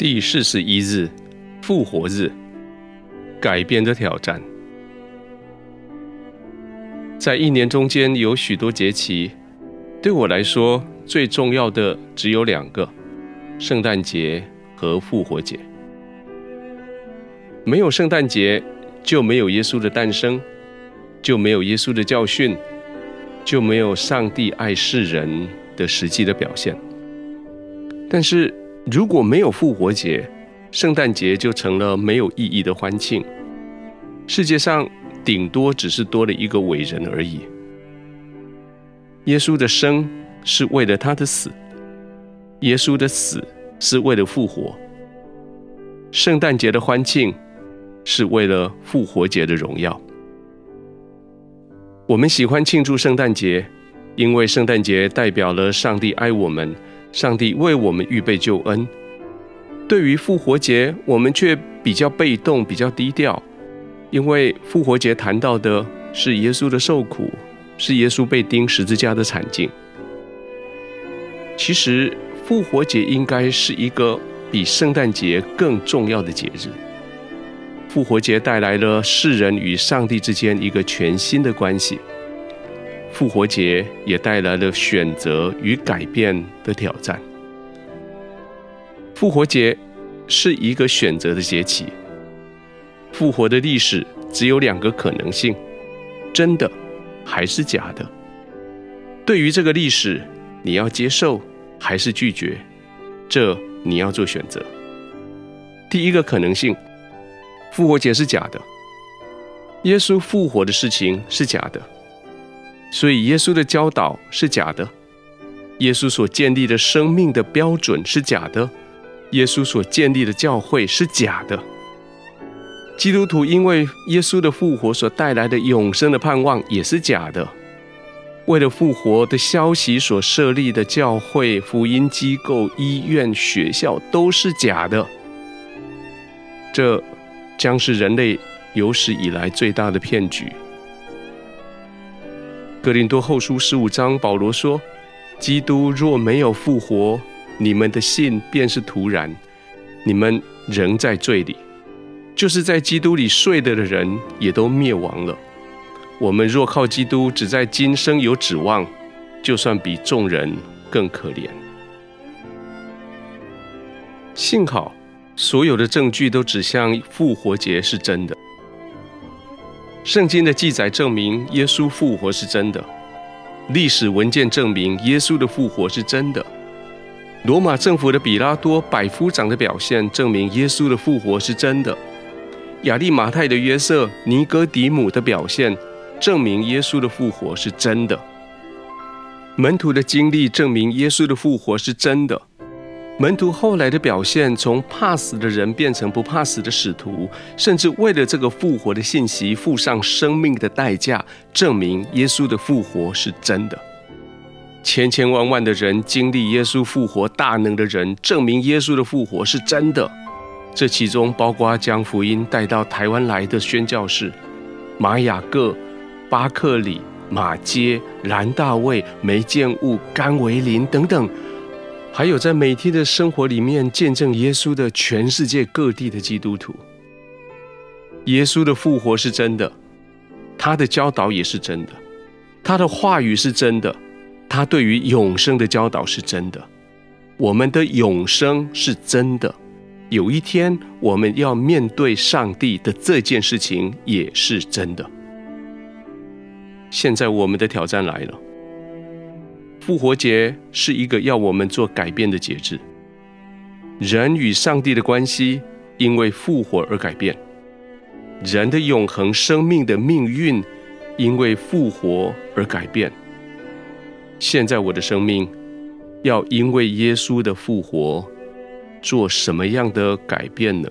第四十一日，复活日，改变的挑战。在一年中间有许多节期，对我来说最重要的只有两个：圣诞节和复活节。没有圣诞节，就没有耶稣的诞生，就没有耶稣的教训，就没有上帝爱世人的实际的表现。但是，如果没有复活节，圣诞节就成了没有意义的欢庆。世界上顶多只是多了一个伟人而已。耶稣的生是为了他的死，耶稣的死是为了复活。圣诞节的欢庆是为了复活节的荣耀。我们喜欢庆祝圣诞节，因为圣诞节代表了上帝爱我们。上帝为我们预备救恩。对于复活节，我们却比较被动，比较低调，因为复活节谈到的是耶稣的受苦，是耶稣被钉十字架的惨境。其实，复活节应该是一个比圣诞节更重要的节日。复活节带来了世人与上帝之间一个全新的关系。复活节也带来了选择与改变的挑战。复活节是一个选择的节期。复活的历史只有两个可能性：真的还是假的。对于这个历史，你要接受还是拒绝？这你要做选择。第一个可能性，复活节是假的。耶稣复活的事情是假的。所以，耶稣的教导是假的，耶稣所建立的生命的标准是假的，耶稣所建立的教会是假的。基督徒因为耶稣的复活所带来的永生的盼望也是假的，为了复活的消息所设立的教会、福音机构、医院、学校都是假的。这将是人类有史以来最大的骗局。哥林多后书十五章，保罗说：“基督若没有复活，你们的信便是徒然，你们仍在罪里。就是在基督里睡的的人，也都灭亡了。我们若靠基督，只在今生有指望，就算比众人更可怜。幸好，所有的证据都指向复活节是真的。”圣经的记载证明耶稣复活是真的，历史文件证明耶稣的复活是真的，罗马政府的比拉多、百夫长的表现证明耶稣的复活是真的，亚利马太的约瑟、尼哥底姆的表现证明耶稣的复活是真的，门徒的经历证明耶稣的复活是真的。门徒后来的表现，从怕死的人变成不怕死的使徒，甚至为了这个复活的信息付上生命的代价，证明耶稣的复活是真的。千千万万的人经历耶稣复活大能的人，证明耶稣的复活是真的。这其中包括将福音带到台湾来的宣教士马雅各、巴克里、马街、兰大卫、梅建物、甘维林等等。还有在每天的生活里面见证耶稣的全世界各地的基督徒，耶稣的复活是真的，他的教导也是真的，他的话语是真的，他对于永生的教导是真的，我们的永生是真的，有一天我们要面对上帝的这件事情也是真的。现在我们的挑战来了。复活节是一个要我们做改变的节制。人与上帝的关系因为复活而改变，人的永恒生命的命运因为复活而改变。现在我的生命要因为耶稣的复活做什么样的改变呢？